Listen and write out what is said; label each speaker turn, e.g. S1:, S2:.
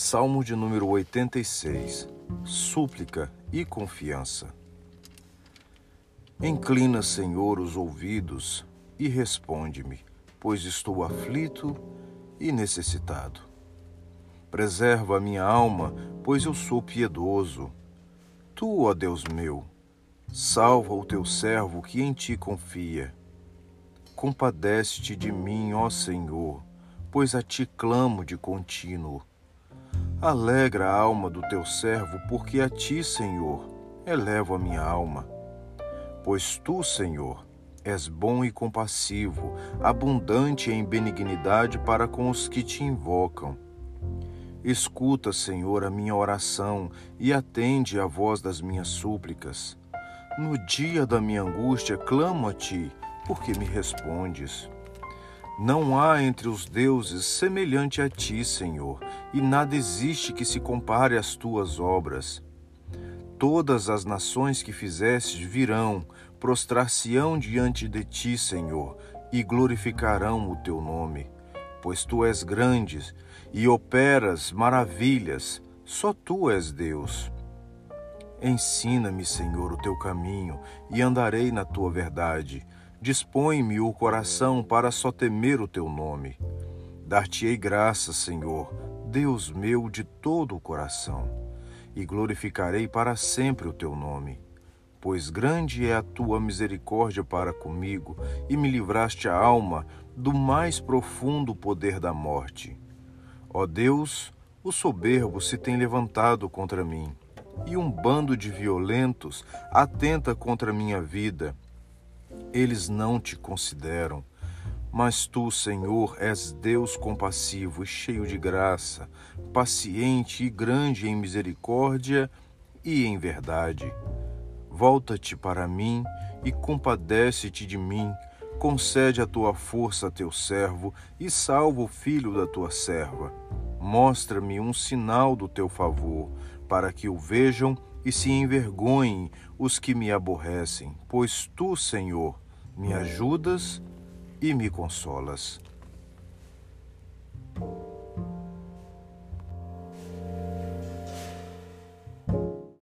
S1: Salmo de número 86 Súplica e confiança. Inclina, Senhor, os ouvidos e responde-me, pois estou aflito e necessitado. Preserva a minha alma, pois eu sou piedoso. Tu, ó Deus meu, salva o teu servo que em ti confia. Compadece-te de mim, ó Senhor, pois a ti clamo de contínuo. Alegra a alma do teu servo, porque a ti, Senhor, elevo a minha alma. Pois tu, Senhor, és bom e compassivo, abundante em benignidade para com os que te invocam. Escuta, Senhor, a minha oração e atende à voz das minhas súplicas. No dia da minha angústia, clamo a ti, porque me respondes. Não há entre os deuses semelhante a ti, Senhor, e nada existe que se compare às tuas obras. Todas as nações que fizestes virão, prostrar-se-ão diante de ti, Senhor, e glorificarão o teu nome. Pois tu és grande e operas maravilhas, só tu és Deus. Ensina-me, Senhor, o teu caminho, e andarei na tua verdade Dispõe-me o coração para só temer o teu nome. Dar-te-ei graça, Senhor, Deus meu, de todo o coração, e glorificarei para sempre o teu nome. Pois grande é a tua misericórdia para comigo, e me livraste a alma do mais profundo poder da morte. Ó Deus, o soberbo se tem levantado contra mim, e um bando de violentos atenta contra minha vida eles não te consideram. Mas tu, Senhor, és Deus compassivo e cheio de graça, paciente e grande em misericórdia e em verdade. Volta-te para mim e compadece-te de mim. Concede a tua força a teu servo e salva o filho da tua serva. Mostra-me um sinal do teu favor, para que o vejam e se envergonhem os que me aborrecem, pois tu, Senhor, me ajudas e me consolas.